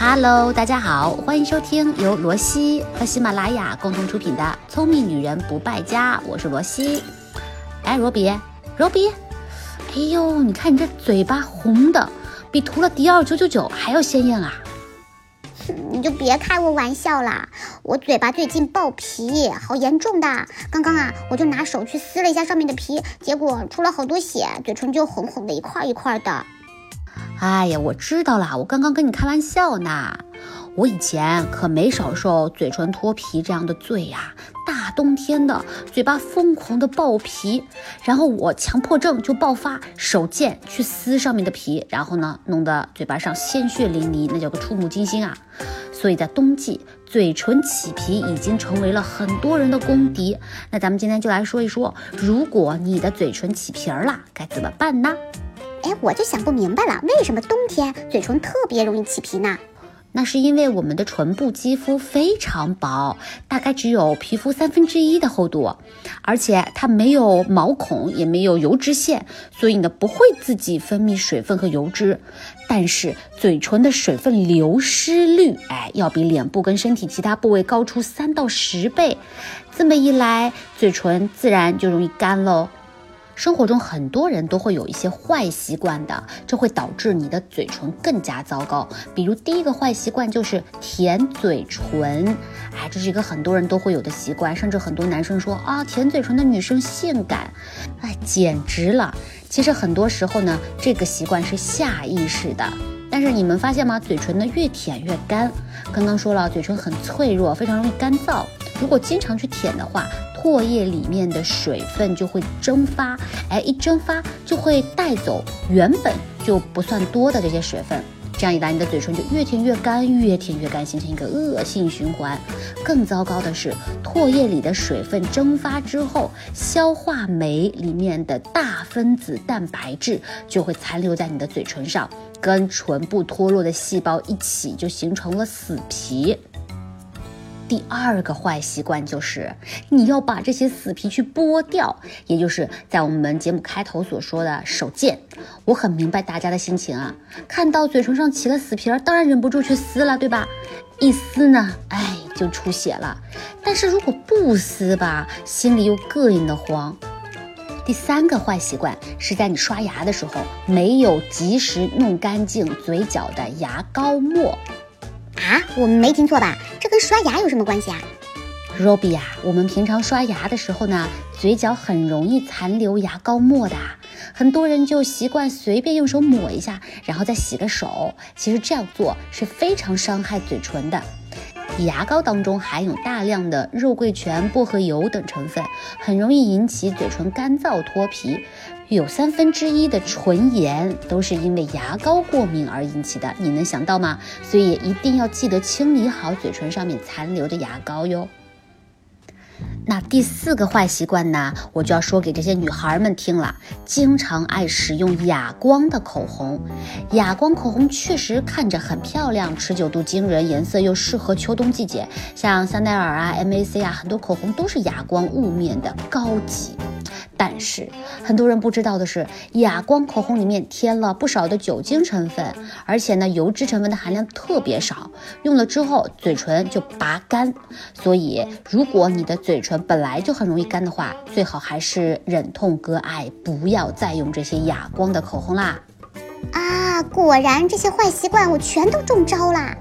Hello，大家好，欢迎收听由罗西和喜马拉雅共同出品的《聪明女人不败家》，我是罗西。哎，罗比，罗比，哎呦，你看你这嘴巴红的，比涂了迪奥九九九还要鲜艳啊！你就别开我玩笑啦，我嘴巴最近爆皮，好严重的。刚刚啊，我就拿手去撕了一下上面的皮，结果出了好多血，嘴唇就红红的一块一块的。哎呀，我知道啦，我刚刚跟你开玩笑呢。我以前可没少受嘴唇脱皮这样的罪呀。大冬天的，嘴巴疯狂的爆皮，然后我强迫症就爆发，手贱去撕上面的皮，然后呢，弄得嘴巴上鲜血淋漓，那叫个触目惊心啊。所以在冬季，嘴唇起皮已经成为了很多人的公敌。那咱们今天就来说一说，如果你的嘴唇起皮儿了，该怎么办呢？哎，我就想不明白了，为什么冬天嘴唇特别容易起皮呢？那是因为我们的唇部肌肤非常薄，大概只有皮肤三分之一的厚度，而且它没有毛孔，也没有油脂腺，所以呢不会自己分泌水分和油脂。但是嘴唇的水分流失率，哎，要比脸部跟身体其他部位高出三到十倍。这么一来，嘴唇自然就容易干喽。生活中很多人都会有一些坏习惯的，这会导致你的嘴唇更加糟糕。比如第一个坏习惯就是舔嘴唇，哎，这是一个很多人都会有的习惯，甚至很多男生说啊，舔嘴唇的女生性感，哎，简直了。其实很多时候呢，这个习惯是下意识的。但是你们发现吗？嘴唇呢越舔越干。刚刚说了，嘴唇很脆弱，非常容易干燥。如果经常去舔的话，唾液里面的水分就会蒸发，哎，一蒸发就会带走原本就不算多的这些水分，这样一来，你的嘴唇就越舔越干，越舔越干，形成一个恶性循环。更糟糕的是，唾液里的水分蒸发之后，消化酶里面的大分子蛋白质就会残留在你的嘴唇上，跟唇部脱落的细胞一起，就形成了死皮。第二个坏习惯就是你要把这些死皮去剥掉，也就是在我们节目开头所说的手贱。我很明白大家的心情啊，看到嘴唇上起了死皮儿，当然忍不住去撕了，对吧？一撕呢，哎，就出血了。但是如果不撕吧，心里又膈应的慌。第三个坏习惯是在你刷牙的时候没有及时弄干净嘴角的牙膏沫。啊，我们没听错吧？这跟刷牙有什么关系啊，Robbie 呀，我们平常刷牙的时候呢，嘴角很容易残留牙膏沫的，很多人就习惯随便用手抹一下，然后再洗个手。其实这样做是非常伤害嘴唇的。牙膏当中含有大量的肉桂醛、薄荷油等成分，很容易引起嘴唇干燥脱皮。有三分之一的唇炎都是因为牙膏过敏而引起的，你能想到吗？所以也一定要记得清理好嘴唇上面残留的牙膏哟。那第四个坏习惯呢，我就要说给这些女孩们听了。经常爱使用哑光的口红，哑光口红确实看着很漂亮，持久度惊人，颜色又适合秋冬季节。像香奈儿啊、MAC 啊，很多口红都是哑光雾面的，高级。但是很多人不知道的是，哑光口红里面添了不少的酒精成分，而且呢，油脂成分的含量特别少，用了之后嘴唇就拔干。所以，如果你的嘴唇本来就很容易干的话，最好还是忍痛割爱，不要再用这些哑光的口红啦。啊，果然这些坏习惯我全都中招啦。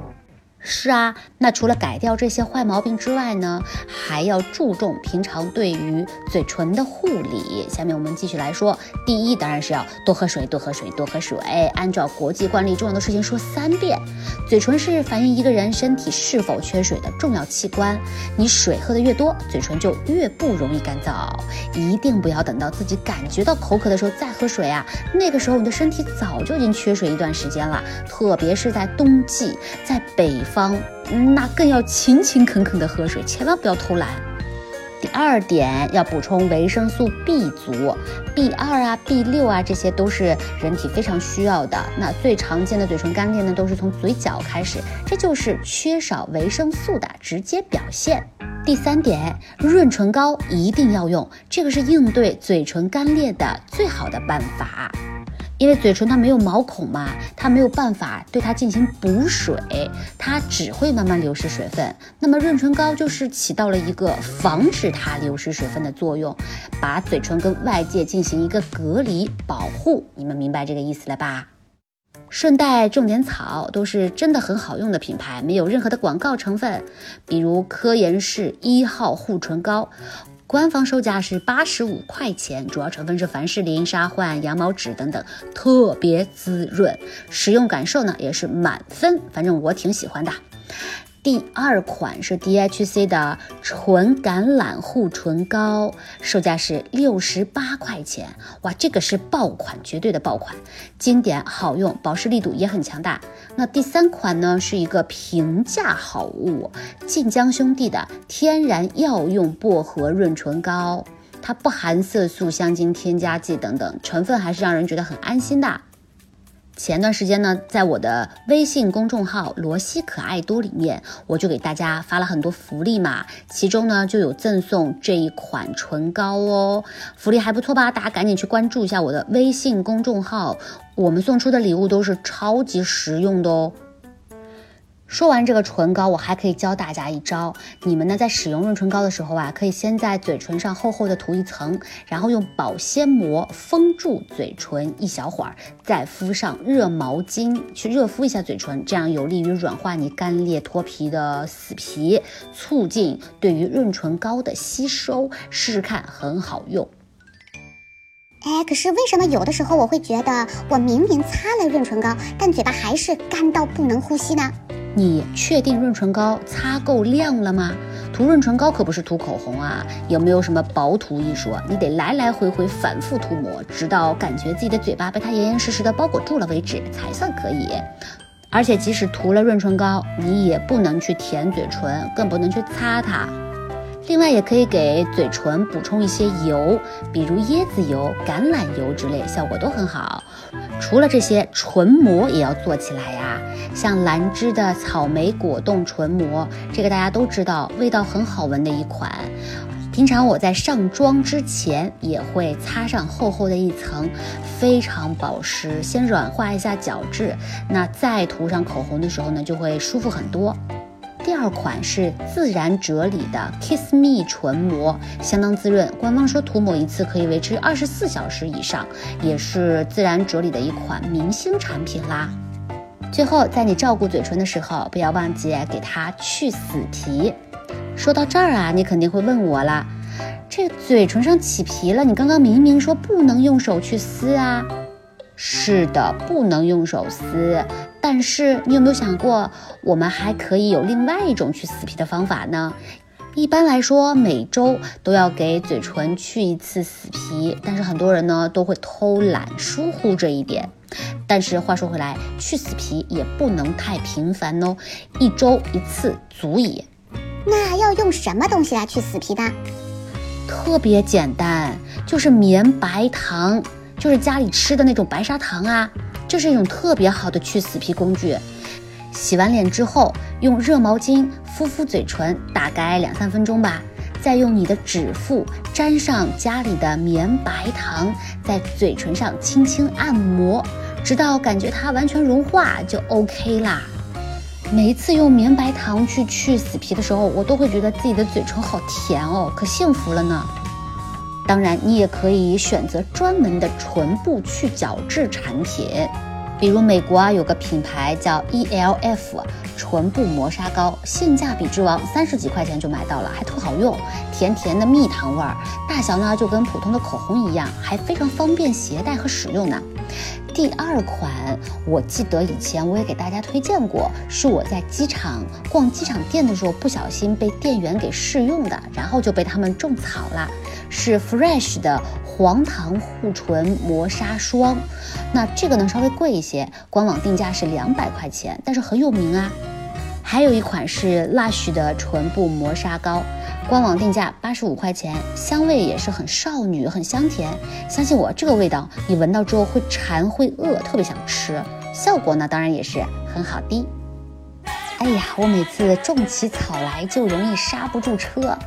是啊，那除了改掉这些坏毛病之外呢，还要注重平常对于嘴唇的护理。下面我们继续来说，第一当然是要多喝水，多喝水，多喝水。按照国际惯例，重要的事情说三遍。嘴唇是反映一个人身体是否缺水的重要器官，你水喝的越多，嘴唇就越不容易干燥。一定不要等到自己感觉到口渴的时候再喝水啊，那个时候你的身体早就已经缺水一段时间了。特别是在冬季，在北。方，那更要勤勤恳恳的喝水，千万不要偷懒。第二点，要补充维生素 B 族，B 二啊、B 六啊，这些都是人体非常需要的。那最常见的嘴唇干裂呢，都是从嘴角开始，这就是缺少维生素的直接表现。第三点，润唇膏一定要用，这个是应对嘴唇干裂的最好的办法。因为嘴唇它没有毛孔嘛，它没有办法对它进行补水，它只会慢慢流失水分。那么润唇膏就是起到了一个防止它流失水分的作用，把嘴唇跟外界进行一个隔离保护。你们明白这个意思了吧？顺带种点草，都是真的很好用的品牌，没有任何的广告成分。比如科颜氏一号护唇膏，官方售价是八十五块钱，主要成分是凡士林、沙焕、羊毛脂等等，特别滋润，使用感受呢也是满分，反正我挺喜欢的。第二款是 DHC 的纯橄榄护唇膏，售价是六十八块钱。哇，这个是爆款，绝对的爆款，经典好用，保湿力度也很强大。那第三款呢，是一个平价好物，晋江兄弟的天然药用薄荷润唇膏，它不含色素、香精、添加剂等等，成分还是让人觉得很安心的。前段时间呢，在我的微信公众号“罗西可爱多”里面，我就给大家发了很多福利嘛，其中呢就有赠送这一款唇膏哦，福利还不错吧？大家赶紧去关注一下我的微信公众号，我们送出的礼物都是超级实用的哦。说完这个唇膏，我还可以教大家一招。你们呢，在使用润唇膏的时候啊，可以先在嘴唇上厚厚的涂一层，然后用保鲜膜封住嘴唇一小会儿，再敷上热毛巾去热敷一下嘴唇，这样有利于软化你干裂脱皮的死皮，促进对于润唇膏的吸收。试试看，很好用。哎，可是为什么有的时候我会觉得我明明擦了润唇膏，但嘴巴还是干到不能呼吸呢？你确定润唇膏擦够量了吗？涂润唇膏可不是涂口红啊，有没有什么薄涂一说？你得来来回回反复涂抹，直到感觉自己的嘴巴被它严严实实的包裹住了为止，才算可以。而且即使涂了润唇膏，你也不能去舔嘴唇，更不能去擦它。另外，也可以给嘴唇补充一些油，比如椰子油、橄榄油之类，效果都很好。除了这些，唇膜也要做起来呀。像兰芝的草莓果冻唇膜，这个大家都知道，味道很好闻的一款。平常我在上妆之前也会擦上厚厚的一层，非常保湿，先软化一下角质。那再涂上口红的时候呢，就会舒服很多。第二款是自然啫喱的 Kiss Me 唇膜，相当滋润。官方说涂抹一次可以维持二十四小时以上，也是自然啫喱的一款明星产品啦。最后，在你照顾嘴唇的时候，不要忘记给它去死皮。说到这儿啊，你肯定会问我了，这嘴唇上起皮了，你刚刚明明说不能用手去撕啊？是的，不能用手撕。但是你有没有想过，我们还可以有另外一种去死皮的方法呢？一般来说，每周都要给嘴唇去一次死皮，但是很多人呢都会偷懒疏忽这一点。但是话说回来，去死皮也不能太频繁哦，一周一次足矣。那要用什么东西来去死皮呢？特别简单，就是绵白糖。就是家里吃的那种白砂糖啊，这是一种特别好的去死皮工具。洗完脸之后，用热毛巾敷敷嘴唇，大概两三分钟吧。再用你的指腹沾上家里的绵白糖，在嘴唇上轻轻按摩，直到感觉它完全融化就 OK 啦。每一次用绵白糖去去死皮的时候，我都会觉得自己的嘴唇好甜哦，可幸福了呢。当然，你也可以选择专门的唇部去角质产品，比如美国啊有个品牌叫 ELF 唇部磨砂膏，性价比之王，三十几块钱就买到了，还特好用，甜甜的蜜糖味儿，大小呢就跟普通的口红一样，还非常方便携带和使用呢。第二款，我记得以前我也给大家推荐过，是我在机场逛机场店的时候不小心被店员给试用的，然后就被他们种草了。是 Fresh 的黄糖护唇磨砂霜，那这个呢稍微贵一些，官网定价是两百块钱，但是很有名啊。还有一款是 Lush 的唇部磨砂膏，官网定价八十五块钱，香味也是很少女，很香甜。相信我，这个味道你闻到之后会馋会饿，特别想吃。效果呢当然也是很好的。哎呀，我每次种起草来就容易刹不住车。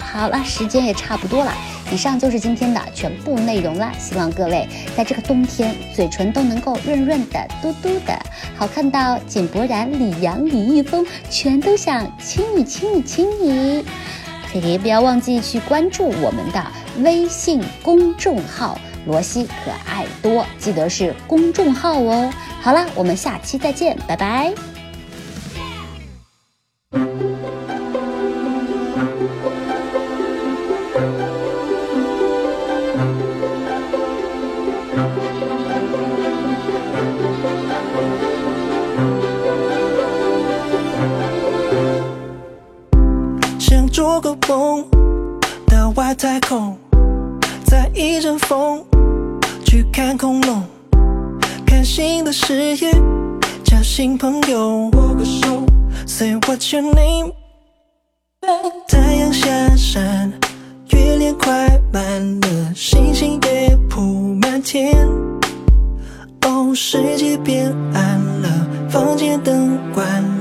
好了，时间也差不多了，以上就是今天的全部内容啦，希望各位在这个冬天嘴唇都能够润润的、嘟嘟的，好看到井柏然、李阳、李易峰全都想亲你、亲你、亲你。嘿嘿，不要忘记去关注我们的微信公众号“罗西可爱多”，记得是公众号哦。好了，我们下期再见，拜拜。风，到外太空，在一阵风去看恐龙，看新的视野，交新朋友。握个手，Say what's your name？太阳下山，月亮快满了，星星也铺满天。哦，世界变暗了，房间灯关了。